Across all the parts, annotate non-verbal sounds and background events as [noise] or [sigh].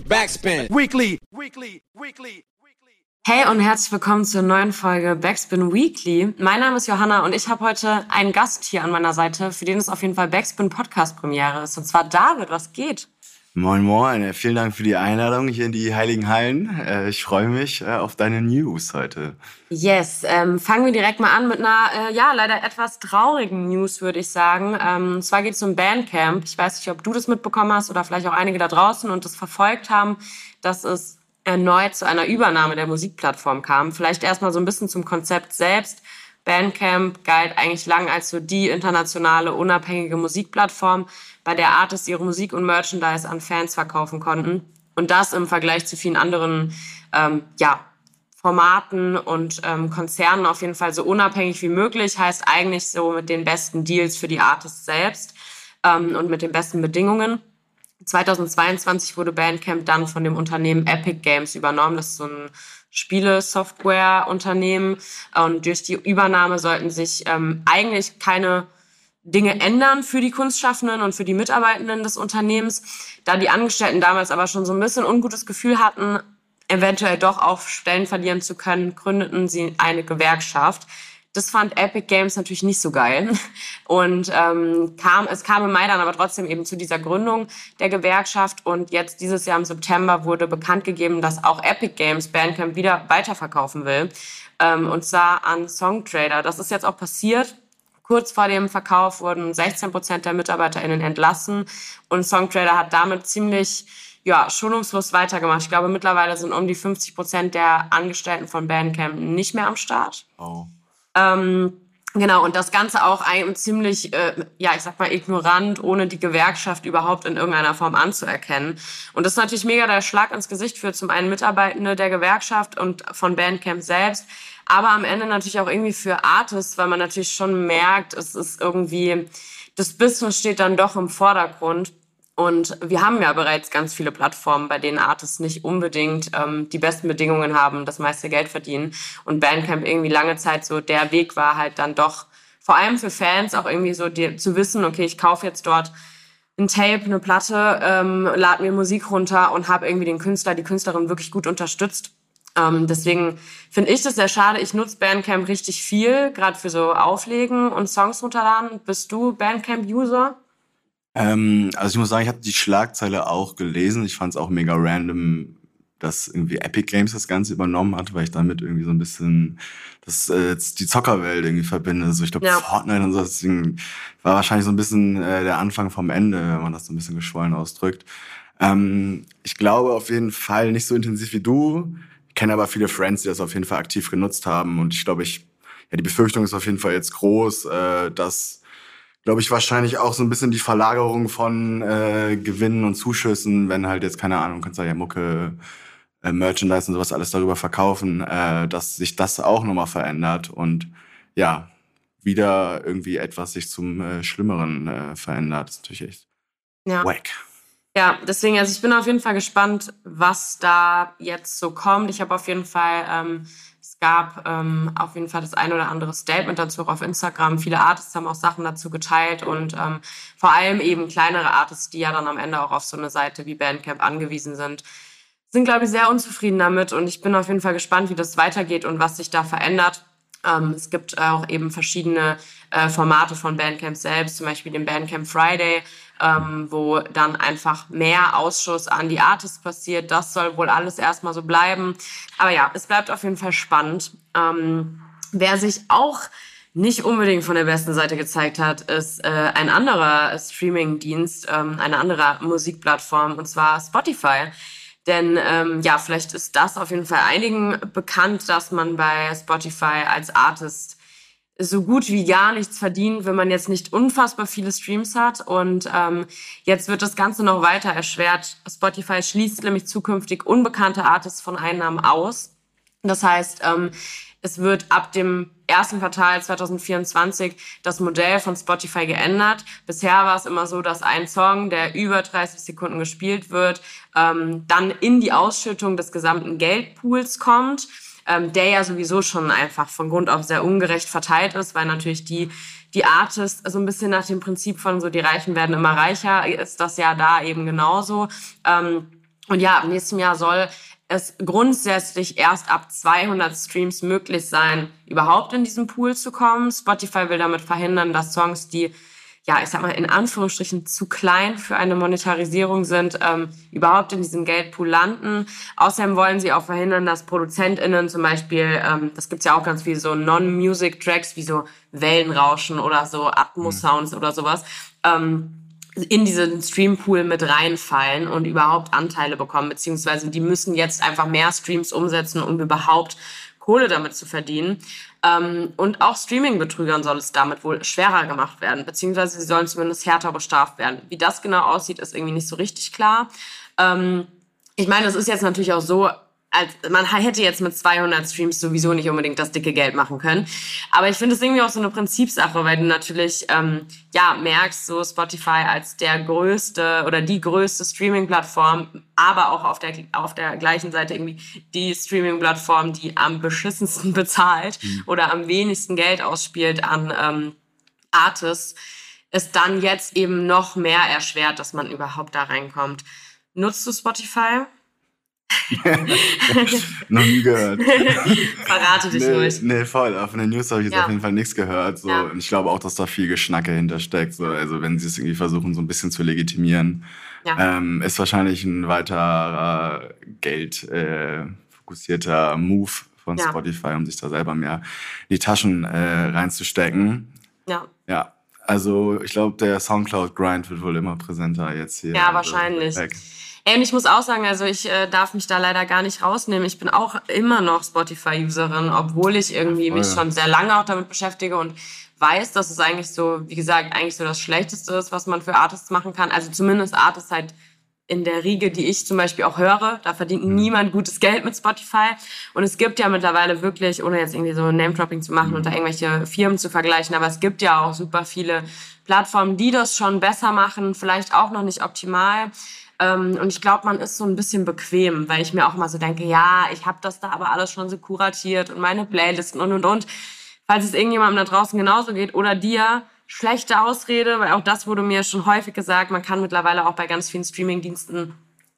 Backspin. Weekly. Weekly. Weekly. Hey und herzlich willkommen zur neuen Folge Backspin Weekly. Mein Name ist Johanna und ich habe heute einen Gast hier an meiner Seite, für den es auf jeden Fall Backspin Podcast Premiere ist. Und zwar David, was geht? Moin Moin, vielen Dank für die Einladung hier in die Heiligen Hallen. Äh, ich freue mich äh, auf deine News heute. Yes, ähm, fangen wir direkt mal an mit einer, äh, ja, leider etwas traurigen News, würde ich sagen. Ähm, und zwar geht es um Bandcamp. Ich weiß nicht, ob du das mitbekommen hast oder vielleicht auch einige da draußen und das verfolgt haben, dass es erneut zu einer Übernahme der Musikplattform kam. Vielleicht erstmal so ein bisschen zum Konzept selbst. Bandcamp galt eigentlich lang als so die internationale unabhängige Musikplattform, bei der Artists ihre Musik und Merchandise an Fans verkaufen konnten. Und das im Vergleich zu vielen anderen ähm, ja, Formaten und ähm, Konzernen auf jeden Fall so unabhängig wie möglich, heißt eigentlich so mit den besten Deals für die Artists selbst ähm, und mit den besten Bedingungen. 2022 wurde Bandcamp dann von dem Unternehmen Epic Games übernommen. Das ist so ein Spiele-Software-Unternehmen. Und durch die Übernahme sollten sich ähm, eigentlich keine Dinge ändern für die Kunstschaffenden und für die Mitarbeitenden des Unternehmens. Da die Angestellten damals aber schon so ein bisschen ungutes Gefühl hatten, eventuell doch auf Stellen verlieren zu können, gründeten sie eine Gewerkschaft. Das fand Epic Games natürlich nicht so geil. Und ähm, kam, es kam im Mai dann aber trotzdem eben zu dieser Gründung der Gewerkschaft. Und jetzt dieses Jahr im September wurde bekannt gegeben, dass auch Epic Games Bandcamp wieder weiterverkaufen will. Ähm, und zwar an Songtrader. Das ist jetzt auch passiert. Kurz vor dem Verkauf wurden 16 Prozent der MitarbeiterInnen entlassen. Und Songtrader hat damit ziemlich ja, schonungslos weitergemacht. Ich glaube, mittlerweile sind um die 50 Prozent der Angestellten von Bandcamp nicht mehr am Start. Oh. Ähm, genau, und das Ganze auch ein, ziemlich, äh, ja, ich sag mal, ignorant, ohne die Gewerkschaft überhaupt in irgendeiner Form anzuerkennen. Und das ist natürlich mega der Schlag ins Gesicht für zum einen Mitarbeitende der Gewerkschaft und von Bandcamp selbst, aber am Ende natürlich auch irgendwie für Artists, weil man natürlich schon merkt, es ist irgendwie, das Business steht dann doch im Vordergrund. Und wir haben ja bereits ganz viele Plattformen, bei denen Artists nicht unbedingt ähm, die besten Bedingungen haben, das meiste Geld verdienen. Und Bandcamp irgendwie lange Zeit so der Weg war halt dann doch, vor allem für Fans auch irgendwie so die, zu wissen, okay, ich kaufe jetzt dort ein Tape, eine Platte, ähm, lade mir Musik runter und habe irgendwie den Künstler, die Künstlerin wirklich gut unterstützt. Ähm, deswegen finde ich das sehr schade. Ich nutze Bandcamp richtig viel, gerade für so Auflegen und Songs runterladen. Bist du Bandcamp-User? Ähm, also ich muss sagen, ich habe die Schlagzeile auch gelesen. Ich fand es auch mega random, dass irgendwie Epic Games das Ganze übernommen hat, weil ich damit irgendwie so ein bisschen das äh, die Zockerwelt irgendwie verbinde. So ich glaube ja. Fortnite und so. Deswegen war wahrscheinlich so ein bisschen äh, der Anfang vom Ende, wenn man das so ein bisschen geschwollen ausdrückt. Ähm, ich glaube auf jeden Fall nicht so intensiv wie du. Ich kenne aber viele Friends, die das auf jeden Fall aktiv genutzt haben. Und ich glaube, ich ja die Befürchtung ist auf jeden Fall jetzt groß, äh, dass glaube ich, wahrscheinlich auch so ein bisschen die Verlagerung von äh, Gewinnen und Zuschüssen, wenn halt jetzt, keine Ahnung, kannst du ja Mucke, äh, Merchandise und sowas alles darüber verkaufen, äh, dass sich das auch nochmal verändert und ja, wieder irgendwie etwas sich zum äh, Schlimmeren äh, verändert. Das ist natürlich echt ja. wack. Ja, deswegen, also ich bin auf jeden Fall gespannt, was da jetzt so kommt. Ich habe auf jeden Fall ähm, gab ähm, auf jeden Fall das ein oder andere Statement dazu auch auf Instagram. Viele Artists haben auch Sachen dazu geteilt und ähm, vor allem eben kleinere Artists, die ja dann am Ende auch auf so eine Seite wie Bandcamp angewiesen sind, sind, glaube ich, sehr unzufrieden damit und ich bin auf jeden Fall gespannt, wie das weitergeht und was sich da verändert. Ähm, es gibt auch eben verschiedene äh, Formate von Bandcamp selbst, zum Beispiel den Bandcamp Friday, ähm, wo dann einfach mehr Ausschuss an die Artists passiert. Das soll wohl alles erstmal so bleiben. Aber ja, es bleibt auf jeden Fall spannend. Ähm, wer sich auch nicht unbedingt von der besten Seite gezeigt hat, ist äh, ein anderer Streaming-Dienst, ähm, eine andere Musikplattform, und zwar Spotify. Denn ähm, ja, vielleicht ist das auf jeden Fall einigen bekannt, dass man bei Spotify als Artist so gut wie gar nichts verdient, wenn man jetzt nicht unfassbar viele Streams hat. Und ähm, jetzt wird das Ganze noch weiter erschwert. Spotify schließt nämlich zukünftig unbekannte Artists von Einnahmen aus. Das heißt, ähm, es wird ab dem ersten Quartal 2024 das Modell von Spotify geändert. Bisher war es immer so, dass ein Song, der über 30 Sekunden gespielt wird, ähm, dann in die Ausschüttung des gesamten Geldpools kommt ähm, der ja sowieso schon einfach von Grund auf sehr ungerecht verteilt ist, weil natürlich die die Artists so ein bisschen nach dem Prinzip von so die Reichen werden immer reicher ist das ja da eben genauso. Ähm, Und ja, im nächsten Jahr soll es grundsätzlich erst ab 200 Streams möglich sein, überhaupt in diesen Pool zu kommen. Spotify will damit verhindern, dass Songs, die ja, ich sag mal, in Anführungsstrichen zu klein für eine Monetarisierung sind, ähm, überhaupt in diesem Geldpool landen. Außerdem wollen sie auch verhindern, dass ProduzentInnen zum Beispiel, ähm, das gibt's ja auch ganz viel so Non-Music-Tracks wie so Wellenrauschen oder so Atmos-Sounds mhm. oder sowas, ähm, in diesen Streampool mit reinfallen und überhaupt Anteile bekommen, beziehungsweise die müssen jetzt einfach mehr Streams umsetzen, um überhaupt Kohle damit zu verdienen. Ähm, und auch Streaming-Betrügern soll es damit wohl schwerer gemacht werden, beziehungsweise sie sollen zumindest härter bestraft werden. Wie das genau aussieht, ist irgendwie nicht so richtig klar. Ähm, ich meine, es ist jetzt natürlich auch so, als, man hätte jetzt mit 200 Streams sowieso nicht unbedingt das dicke Geld machen können. Aber ich finde es irgendwie auch so eine Prinzipsache, weil du natürlich ähm, ja merkst, so Spotify als der größte oder die größte Streaming-Plattform, aber auch auf der auf der gleichen Seite irgendwie die Streaming-Plattform, die am beschissensten [laughs] bezahlt mhm. oder am wenigsten Geld ausspielt an ähm, Artists, ist dann jetzt eben noch mehr erschwert, dass man überhaupt da reinkommt. Nutzt du Spotify? [laughs] Noch nie gehört. [laughs] Verrate dich nee, ruhig. Nee, voll. Von den News habe ich jetzt ja. auf jeden Fall nichts gehört. So. Ja. Und ich glaube auch, dass da viel Geschnacke hintersteckt. So. Also wenn sie es irgendwie versuchen, so ein bisschen zu legitimieren, ja. ähm, ist wahrscheinlich ein weiterer Geld äh, Move von Spotify, um sich da selber mehr in die Taschen äh, reinzustecken. Ja. Ja. Also ich glaube, der Soundcloud-Grind wird wohl immer präsenter jetzt hier. Ja, also wahrscheinlich. Und ich muss auch sagen, also ich äh, darf mich da leider gar nicht rausnehmen. Ich bin auch immer noch Spotify-Userin, obwohl ich irgendwie mich schon sehr lange auch damit beschäftige und weiß, dass es eigentlich so, wie gesagt, eigentlich so das Schlechteste ist, was man für Artists machen kann. Also zumindest Artists halt in der Riege, die ich zum Beispiel auch höre. Da verdient mhm. niemand gutes Geld mit Spotify. Und es gibt ja mittlerweile wirklich, ohne jetzt irgendwie so Name-Dropping zu machen und da irgendwelche Firmen zu vergleichen, aber es gibt ja auch super viele Plattformen, die das schon besser machen, vielleicht auch noch nicht optimal. Ähm, und ich glaube, man ist so ein bisschen bequem, weil ich mir auch mal so denke, ja, ich habe das da aber alles schon so kuratiert und meine Playlisten und und und. Falls es irgendjemandem da draußen genauso geht oder dir, schlechte Ausrede, weil auch das wurde mir schon häufig gesagt, man kann mittlerweile auch bei ganz vielen Streamingdiensten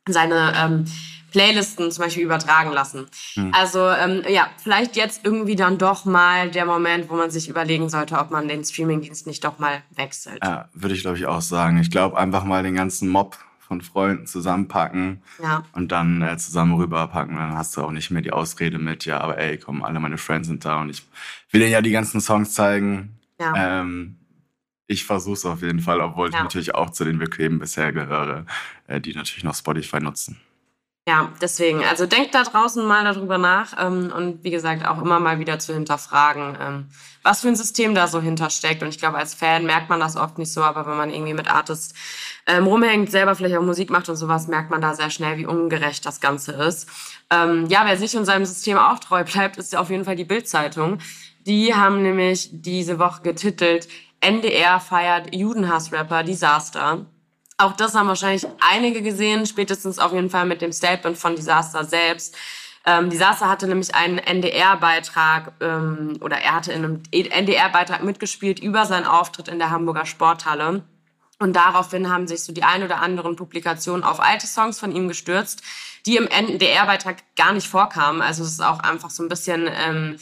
seine ähm, Playlisten zum Beispiel übertragen lassen. Hm. Also ähm, ja, vielleicht jetzt irgendwie dann doch mal der Moment, wo man sich überlegen sollte, ob man den Streamingdienst nicht doch mal wechselt. Ja, würde ich glaube ich auch sagen. Ich glaube einfach mal den ganzen Mob von Freunden zusammenpacken ja. und dann äh, zusammen rüberpacken. Dann hast du auch nicht mehr die Ausrede mit, ja, aber ey, komm, alle meine Friends sind da und ich will denen ja die ganzen Songs zeigen. Ja. Ähm, ich versuche es auf jeden Fall, obwohl ja. ich natürlich auch zu den Bequemen bisher gehöre, äh, die natürlich noch Spotify nutzen. Ja, deswegen, also denkt da draußen mal darüber nach ähm, und wie gesagt auch immer mal wieder zu hinterfragen, ähm, was für ein System da so hintersteckt. Und ich glaube, als Fan merkt man das oft nicht so, aber wenn man irgendwie mit Artists ähm, rumhängt, selber vielleicht auch Musik macht und sowas, merkt man da sehr schnell, wie ungerecht das Ganze ist. Ähm, ja, wer sich und seinem System auch treu bleibt, ist auf jeden Fall die Bildzeitung. Die haben nämlich diese Woche getitelt, NDR feiert Judenhassrapper Disaster. Auch das haben wahrscheinlich einige gesehen, spätestens auf jeden Fall mit dem Statement von Disaster selbst. Ähm, Disaster hatte nämlich einen NDR-Beitrag ähm, oder er hatte in einem NDR-Beitrag mitgespielt über seinen Auftritt in der Hamburger Sporthalle. Und daraufhin haben sich so die ein oder anderen Publikationen auf alte Songs von ihm gestürzt, die im NDR-Beitrag gar nicht vorkamen. Also es ist auch einfach so ein bisschen, ähm,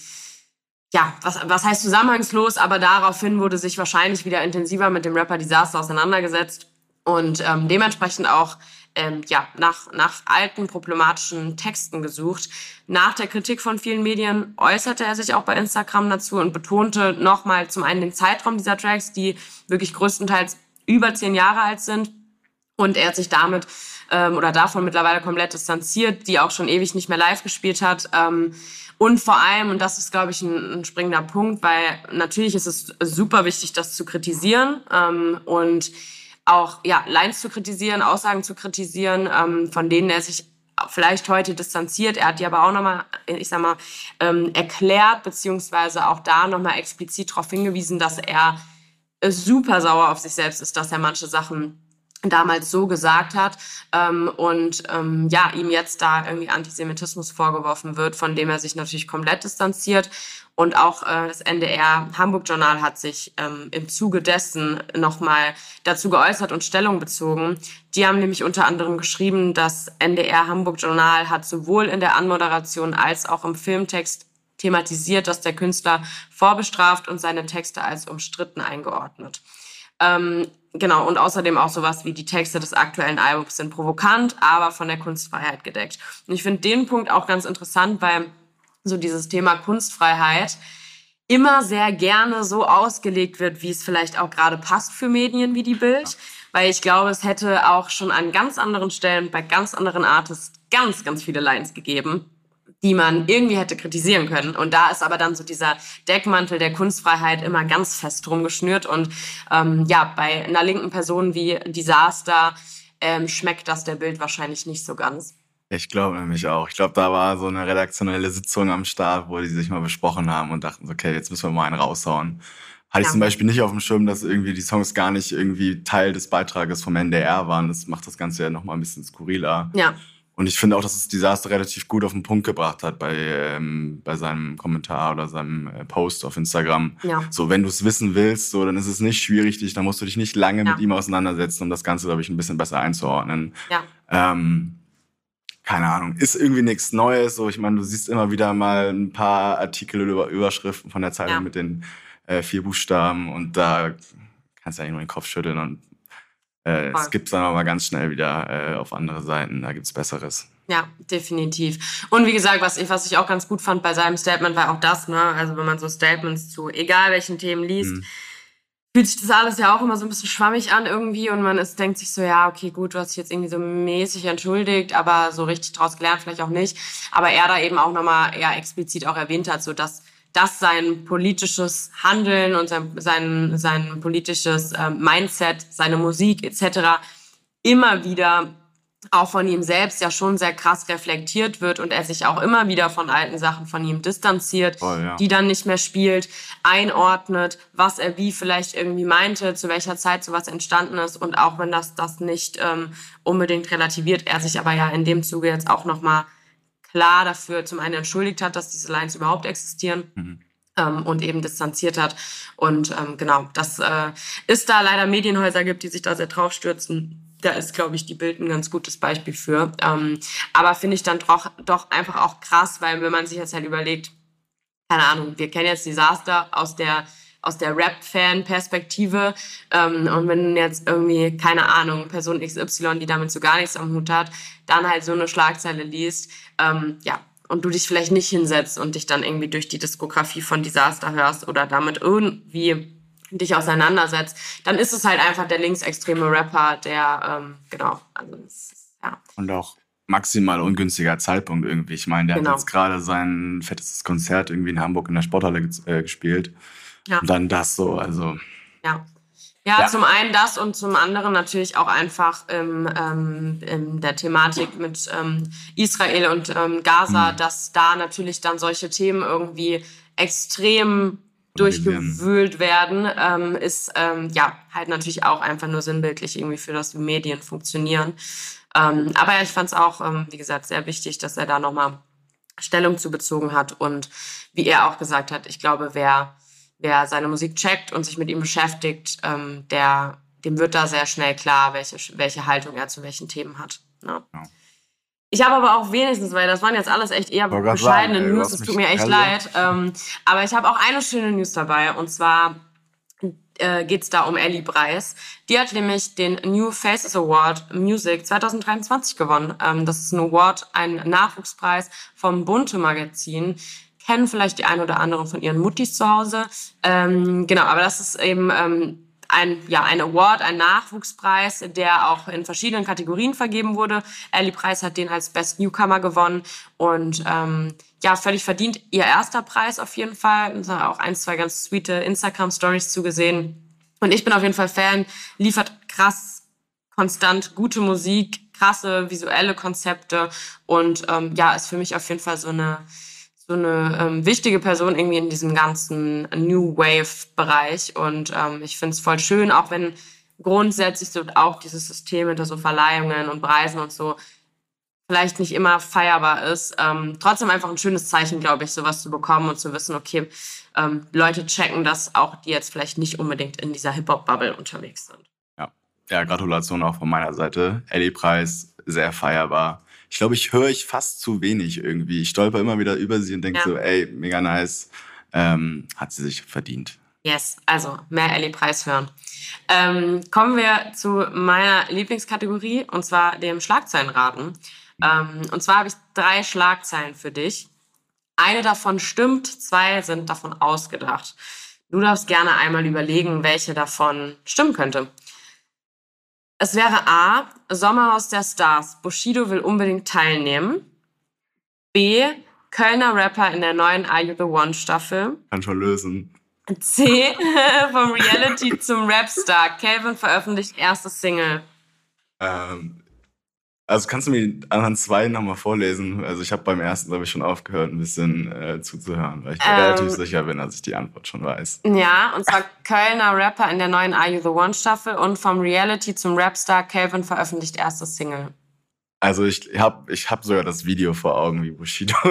ja, was, was heißt zusammenhangslos, aber daraufhin wurde sich wahrscheinlich wieder intensiver mit dem Rapper Disaster auseinandergesetzt und ähm, dementsprechend auch ähm, ja, nach, nach alten problematischen Texten gesucht. Nach der Kritik von vielen Medien äußerte er sich auch bei Instagram dazu und betonte nochmal zum einen den Zeitraum dieser Tracks, die wirklich größtenteils über zehn Jahre alt sind. Und er hat sich damit ähm, oder davon mittlerweile komplett distanziert, die auch schon ewig nicht mehr live gespielt hat. Ähm, und vor allem, und das ist, glaube ich, ein, ein springender Punkt, weil natürlich ist es super wichtig, das zu kritisieren. Ähm, und auch ja, Lines zu kritisieren, Aussagen zu kritisieren, ähm, von denen er sich vielleicht heute distanziert. Er hat die aber auch nochmal, ich sag mal, ähm, erklärt, beziehungsweise auch da nochmal explizit darauf hingewiesen, dass er super sauer auf sich selbst ist, dass er manche Sachen damals so gesagt hat ähm, und ähm, ja ihm jetzt da irgendwie Antisemitismus vorgeworfen wird, von dem er sich natürlich komplett distanziert Und auch äh, das NDR Hamburg Journal hat sich ähm, im Zuge dessen nochmal dazu geäußert und Stellung bezogen. Die haben nämlich unter anderem geschrieben, das NDR Hamburg Journal hat sowohl in der Anmoderation als auch im Filmtext thematisiert, dass der Künstler vorbestraft und seine Texte als umstritten eingeordnet. Ähm, genau, und außerdem auch sowas wie die Texte des aktuellen Albums sind provokant, aber von der Kunstfreiheit gedeckt. Und ich finde den Punkt auch ganz interessant, weil so dieses Thema Kunstfreiheit immer sehr gerne so ausgelegt wird, wie es vielleicht auch gerade passt für Medien wie die Bild. Weil ich glaube, es hätte auch schon an ganz anderen Stellen bei ganz anderen Artists ganz, ganz viele Lines gegeben, die man irgendwie hätte kritisieren können. Und da ist aber dann so dieser Deckmantel der Kunstfreiheit immer ganz fest drum geschnürt. Und ähm, ja, bei einer linken Person wie Disaster ähm, schmeckt das der Bild wahrscheinlich nicht so ganz. Ich glaube nämlich auch. Ich glaube, da war so eine redaktionelle Sitzung am Start, wo die sich mal besprochen haben und dachten, okay, jetzt müssen wir mal einen raushauen. Hatte ja. ich zum Beispiel nicht auf dem Schirm, dass irgendwie die Songs gar nicht irgendwie Teil des Beitrages vom NDR waren. Das macht das Ganze ja nochmal ein bisschen skurriler. Ja. Und ich finde auch, dass das Desaster relativ gut auf den Punkt gebracht hat bei, ähm, bei seinem Kommentar oder seinem äh, Post auf Instagram. Ja. So, wenn du es wissen willst, so, dann ist es nicht schwierig, dich, dann musst du dich nicht lange ja. mit ihm auseinandersetzen, um das Ganze, glaube ich, ein bisschen besser einzuordnen. Ja. Ähm, keine Ahnung, ist irgendwie nichts Neues. So, ich meine, du siehst immer wieder mal ein paar Artikel oder Überschriften von der Zeitung ja. mit den äh, vier Buchstaben und da kannst du eigentlich nur den Kopf schütteln und äh, es gibt dann aber ganz schnell wieder äh, auf andere Seiten, da gibt's Besseres. Ja, definitiv. Und wie gesagt, was ich, was ich auch ganz gut fand bei seinem Statement war auch das, ne? Also wenn man so Statements zu egal welchen Themen liest, mhm. Fühlt sich das alles ja auch immer so ein bisschen schwammig an irgendwie und man ist, denkt sich so, ja, okay, gut, du hast dich jetzt irgendwie so mäßig entschuldigt, aber so richtig draus gelernt vielleicht auch nicht. Aber er da eben auch nochmal eher explizit auch erwähnt hat, so dass dass sein politisches Handeln und sein, sein, sein politisches äh, Mindset, seine Musik etc. immer wieder auch von ihm selbst ja schon sehr krass reflektiert wird und er sich auch immer wieder von alten Sachen von ihm distanziert, oh, ja. die dann nicht mehr spielt, einordnet, was er wie vielleicht irgendwie meinte, zu welcher Zeit sowas entstanden ist und auch wenn das das nicht ähm, unbedingt relativiert, er sich aber ja in dem Zuge jetzt auch nochmal klar dafür zum einen entschuldigt hat, dass diese Lines überhaupt existieren. Mhm. Ähm, und eben distanziert hat. Und ähm, genau, dass äh, es da leider Medienhäuser gibt, die sich da sehr draufstürzen. Da ist, glaube ich, die Bild ein ganz gutes Beispiel für. Ähm, aber finde ich dann doch, doch einfach auch krass, weil wenn man sich jetzt halt überlegt, keine Ahnung, wir kennen jetzt Desaster aus der aus der Rap-Fan-Perspektive. Ähm, und wenn jetzt irgendwie, keine Ahnung, Person XY, die damit so gar nichts am Hut hat, dann halt so eine Schlagzeile liest, ähm, ja, und du dich vielleicht nicht hinsetzt und dich dann irgendwie durch die Diskografie von Disaster hörst oder damit irgendwie dich auseinandersetzt, dann ist es halt einfach der linksextreme Rapper, der, ähm, genau, also ja. Und auch maximal ungünstiger Zeitpunkt irgendwie. Ich meine, der genau. hat jetzt gerade sein fettes Konzert irgendwie in Hamburg in der Sporthalle äh, gespielt. Ja. Und dann das so, also. Ja. Ja, ja, zum einen das und zum anderen natürlich auch einfach ähm, ähm, in der Thematik mit ähm, Israel und ähm, Gaza, mhm. dass da natürlich dann solche Themen irgendwie extrem durchgewühlt werden, ähm, ist ähm, ja halt natürlich auch einfach nur sinnbildlich irgendwie für das, wie Medien funktionieren. Ähm, aber ja, ich fand es auch, ähm, wie gesagt, sehr wichtig, dass er da nochmal Stellung zu bezogen hat und wie er auch gesagt hat, ich glaube, wer wer seine Musik checkt und sich mit ihm beschäftigt, ähm, der, dem wird da sehr schnell klar, welche, welche Haltung er zu welchen Themen hat. Ne? Ja. Ich habe aber auch wenigstens, weil das waren jetzt alles echt eher bescheidene sagen, News, es tut mir echt leid. Ähm, aber ich habe auch eine schöne News dabei und zwar äh, geht es da um Ellie Breis. Die hat nämlich den New Faces Award Music 2023 gewonnen. Ähm, das ist ein Award, ein Nachwuchspreis vom Bunte Magazin kennen vielleicht die ein oder anderen von ihren Muttis zu Hause. Ähm, genau, aber das ist eben ähm, ein, ja, ein Award, ein Nachwuchspreis, der auch in verschiedenen Kategorien vergeben wurde. Ellie Preis hat den als Best Newcomer gewonnen und ähm, ja, völlig verdient. Ihr erster Preis auf jeden Fall. Da auch ein, zwei ganz sweete Instagram-Stories zugesehen. Und ich bin auf jeden Fall Fan, liefert krass, konstant gute Musik, krasse visuelle Konzepte und ähm, ja, ist für mich auf jeden Fall so eine so eine ähm, wichtige Person irgendwie in diesem ganzen New Wave-Bereich. Und ähm, ich finde es voll schön, auch wenn grundsätzlich so auch dieses System hinter so Verleihungen und Preisen und so vielleicht nicht immer feierbar ist. Ähm, trotzdem einfach ein schönes Zeichen, glaube ich, sowas zu bekommen und zu wissen, okay, ähm, Leute checken das auch, die jetzt vielleicht nicht unbedingt in dieser Hip-Hop-Bubble unterwegs sind. Ja. ja, Gratulation auch von meiner Seite. Ellie-Preis, sehr feierbar. Ich glaube, ich höre ich fast zu wenig irgendwie. Ich stolper immer wieder über sie und denke Ja. so, ey, mega nice. Ähm, hat sie sich verdient. Yes, also mehr Ellie Preis hören. Ähm, kommen wir zu meiner Lieblingskategorie und zwar dem Schlagzeilenraten. Ähm, und zwar habe ich drei Schlagzeilen für dich. Eine davon stimmt, zwei sind davon ausgedacht. Du darfst gerne einmal überlegen, welche davon stimmen könnte. Es wäre A. Sommerhaus der Stars. Bushido will unbedingt teilnehmen. B. Kölner Rapper in der neuen Are You the One Staffel. Kann schon lösen. C. [laughs] Vom Reality zum Rapstar. Calvin veröffentlicht erste Single. Ähm, also kannst du mir die anderen zwei nochmal vorlesen? Also ich habe beim ersten, glaube ich, schon aufgehört, ein bisschen äh, zuzuhören, weil ich mir Ähm. relativ sicher bin, dass ich die Antwort schon weiß. Ja, und zwar Kölner Rapper in der neuen Are You the One Staffel und vom Reality zum Rapstar. Calvin veröffentlicht erste Single. Also ich habe ich hab sogar das Video vor Augen wie Bushido. [laughs]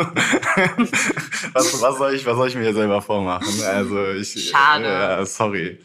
was, was, soll ich, was soll ich mir hier selber vormachen? Also ich. Schade. Ja, sorry.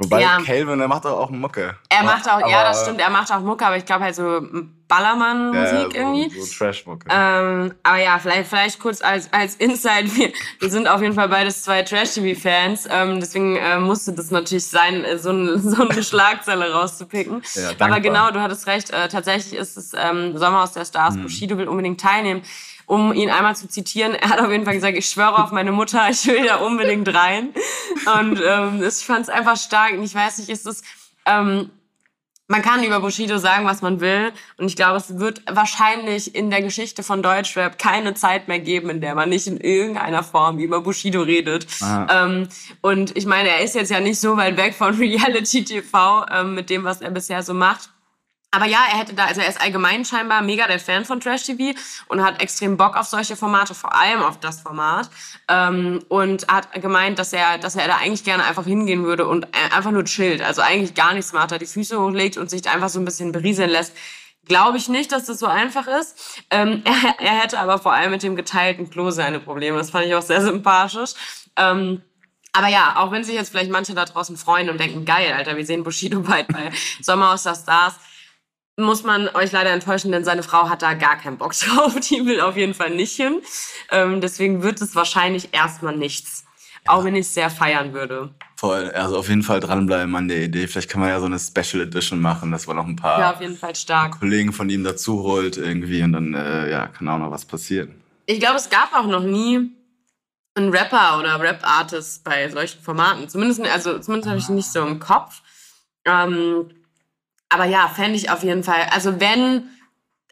Wobei Ja. Calvin, der macht doch auch Mucke. Er macht auch, ja, Aber- das stimmt, er macht auch Mucke, aber ich glaube halt so Ballermann-Musik ja, irgendwie. So, so Trash-Mucke. Ähm, aber ja, vielleicht, vielleicht kurz als, als Insight. Wir, wir sind auf jeden Fall beides zwei Trash-TV-Fans. Ähm, deswegen äh, musste das natürlich sein, äh, so, ein, [laughs] so eine Schlagzeile rauszupicken. Ja, dankbar. aber genau, du hattest recht. Äh, tatsächlich ist es ähm, Sommer aus der Hm. Stars. Bushido will unbedingt teilnehmen. Um ihn einmal zu zitieren, er hat auf jeden Fall gesagt, ich schwöre auf meine Mutter, ich will da unbedingt rein. Und ähm, ich fand es einfach stark. Und ich weiß nicht, ist es... Ähm, man kann über Bushido sagen, was man will. Und ich glaube, es wird wahrscheinlich in der Geschichte von Deutschrap keine Zeit mehr geben, in der man nicht in irgendeiner Form über Bushido redet. Ähm, und ich meine, er ist jetzt ja nicht so weit weg von [laughs] Reality TV ähm, mit dem, was er bisher so macht. Aber ja, er hätte da, also er ist allgemein scheinbar mega der Fan von Trash TV und hat extrem Bock auf solche Formate, vor allem auf das Format. Ähm, und hat gemeint, dass er, dass er da eigentlich gerne einfach hingehen würde und einfach nur chillt. Also eigentlich gar nichts macht, da die Füße hochlegt und sich einfach so ein bisschen berieseln lässt. Glaube ich nicht, dass das so einfach ist. Ähm, [laughs] er, er hätte aber vor allem mit dem geteilten Klo seine Probleme. Das fand ich auch sehr sympathisch. Ähm, aber ja, auch wenn sich jetzt vielleicht manche da draußen freuen und denken, geil, Alter, wir sehen Bushido bald bei [laughs] Sommer aus der Stars, muss man euch leider enttäuschen, denn seine Frau hat da gar keinen Bock [laughs] drauf. Die will auf jeden Fall nicht hin. Ähm, deswegen wird es wahrscheinlich erstmal nichts. Auch wenn ich es sehr feiern würde. Voll. Also auf jeden Fall dranbleiben an der Idee. Vielleicht kann man ja so eine Special Edition machen, dass man noch ein paar Ja, auf jeden Fall stark. Kollegen von ihm dazu holt irgendwie und dann äh, ja, kann auch noch was passieren. Ich glaube, es gab auch noch nie einen Rapper oder Rap-Artist bei solchen Formaten. Zumindest, also, zumindest habe ich nicht so im Kopf. Ähm, aber ja, fände ich auf jeden Fall. Also wenn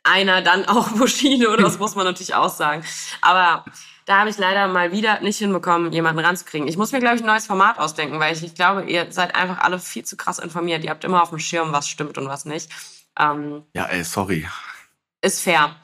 einer, dann auch [laughs] Bushido, das muss man natürlich auch sagen. Aber da habe ich leider mal wieder nicht hinbekommen, jemanden ranzukriegen. Ich muss mir, glaube ich, ein neues Format ausdenken, weil ich, ich glaube, ihr seid einfach alle viel zu krass informiert. Ihr habt immer auf dem Schirm, was stimmt und was nicht. Ähm, Ja, ey, sorry. ist fair.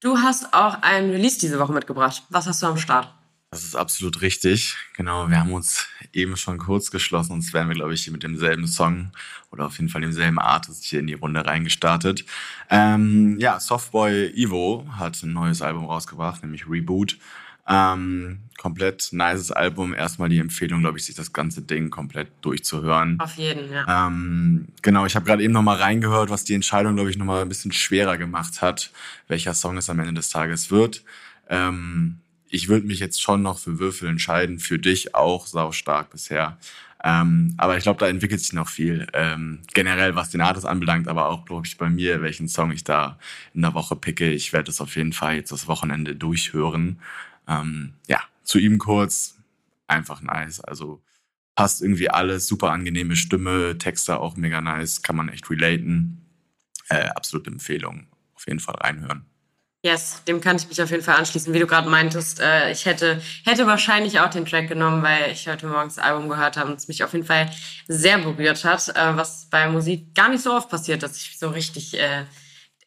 Du hast auch ein Release diese Woche mitgebracht. Was hast du am Start? Das ist absolut richtig. Genau, wir haben uns eben schon kurz geschlossen und werden wir, glaube ich, hier mit demselben Song oder auf jeden Fall demselben Artist hier in die Runde reingestartet. Ähm, ja, Softboy Evo hat ein neues Album rausgebracht, nämlich Reboot. Ähm, komplett nices Album. Erstmal die Empfehlung, glaube ich, sich das ganze Ding komplett durchzuhören. Auf jeden, ja. Ähm, genau, ich habe gerade eben nochmal reingehört, was die Entscheidung, glaube ich, nochmal ein bisschen schwerer gemacht hat, welcher Song es am Ende des Tages wird. Ähm, ich würde mich jetzt schon noch für Würfel entscheiden, für dich auch saustark bisher. Ähm, aber ich glaube, da entwickelt sich noch viel. Ähm, generell, was den Artist anbelangt, aber auch, glaube ich, bei mir, welchen Song ich da in der Woche picke. Ich werde es auf jeden Fall jetzt das Wochenende durchhören. Ähm, ja, zu ihm kurz, einfach nice. Also passt irgendwie alles, super angenehme Stimme, Texte auch mega nice, kann man echt relaten. Äh, absolute Empfehlung. Auf jeden Fall reinhören. Yes, dem kann ich mich auf jeden Fall anschließen. Wie du gerade meintest, äh, ich hätte, hätte wahrscheinlich auch den Track genommen, weil ich heute morgens das Album gehört habe und es mich auf jeden Fall sehr berührt hat, äh, was bei Musik gar nicht so oft passiert, dass ich so richtig, äh,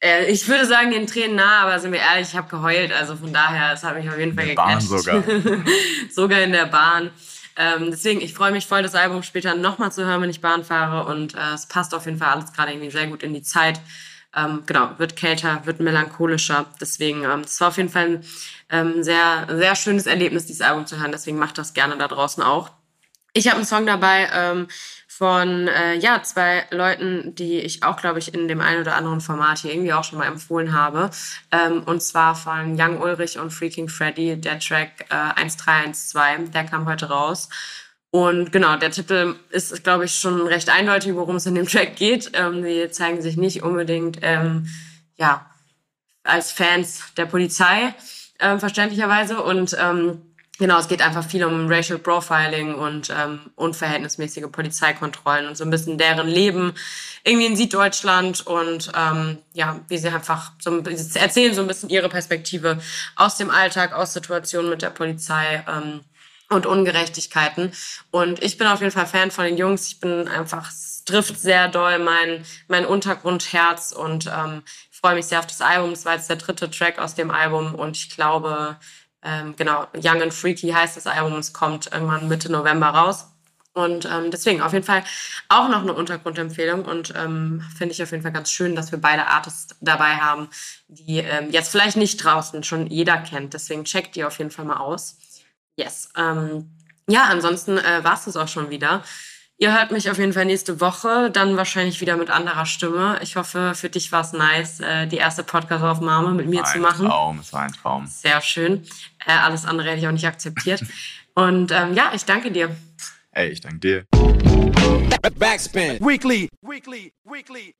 äh, ich würde sagen, den Tränen nah, aber sind wir ehrlich, ich habe geheult. Also von daher, es hat mich auf jeden Fall In der Bahn gecatcht. sogar. [laughs] sogar in der Bahn. Ähm, deswegen, ich freue mich voll, das Album später nochmal zu hören, wenn ich Bahn fahre. Und äh, es passt auf jeden Fall alles gerade irgendwie sehr gut in die Zeit. Ähm, genau, wird kälter, wird melancholischer. Deswegen, ähm, das war auf jeden Fall ein ähm, sehr, sehr schönes Erlebnis, dieses Album zu hören. Deswegen macht das gerne da draußen auch. Ich habe einen Song dabei ähm, von äh, ja zwei Leuten, die ich auch, glaube ich, in dem einen oder anderen Format hier irgendwie auch schon mal empfohlen habe. Ähm, und zwar von Young Ulrich und Freaking Freddy, der Track äh, 1312, der kam heute raus. Und genau, der Titel ist, glaube ich, schon recht eindeutig, worum es in dem Track geht. Ähm, zeigen sich nicht unbedingt ähm, ja als Fans der Polizei, äh, verständlicherweise. Und ähm, Genau, es geht einfach viel um Racial Profiling und ähm, unverhältnismäßige Polizeikontrollen und so ein bisschen deren Leben irgendwie in Süddeutschland und ähm, ja, wie sie einfach so sie erzählen so ein bisschen ihre Perspektive aus dem Alltag, aus Situationen mit der Polizei ähm, und Ungerechtigkeiten. Und ich bin auf jeden Fall Fan von den Jungs. Ich bin einfach, es trifft sehr doll mein, mein Untergrundherz und ähm, freue mich sehr auf das Album. Es war jetzt der dritte Track aus dem Album und ich glaube, ähm, genau, Young and Freaky heißt das Album. Es kommt irgendwann Mitte November raus. Und ähm, deswegen auf jeden Fall auch noch eine Untergrundempfehlung und ähm, finde ich auf jeden Fall ganz schön, dass wir beide Artists dabei haben, die ähm, jetzt vielleicht nicht draußen schon jeder kennt. Deswegen checkt die auf jeden Fall mal aus. Yes. Ähm, ja, ansonsten äh, war es das auch schon wieder. Ihr hört mich auf jeden Fall nächste Woche, dann wahrscheinlich wieder mit anderer Stimme. Ich hoffe, für dich war es nice, äh, die erste Podcast-Aufnahme mit mir zu machen. Ein Traum, es war ein Traum. Sehr schön. Äh, alles andere hätte ich auch nicht akzeptiert. [laughs] Und ähm, ja, ich danke dir. Ey, ich danke dir. Backspin. Weekly. Weekly. Weekly.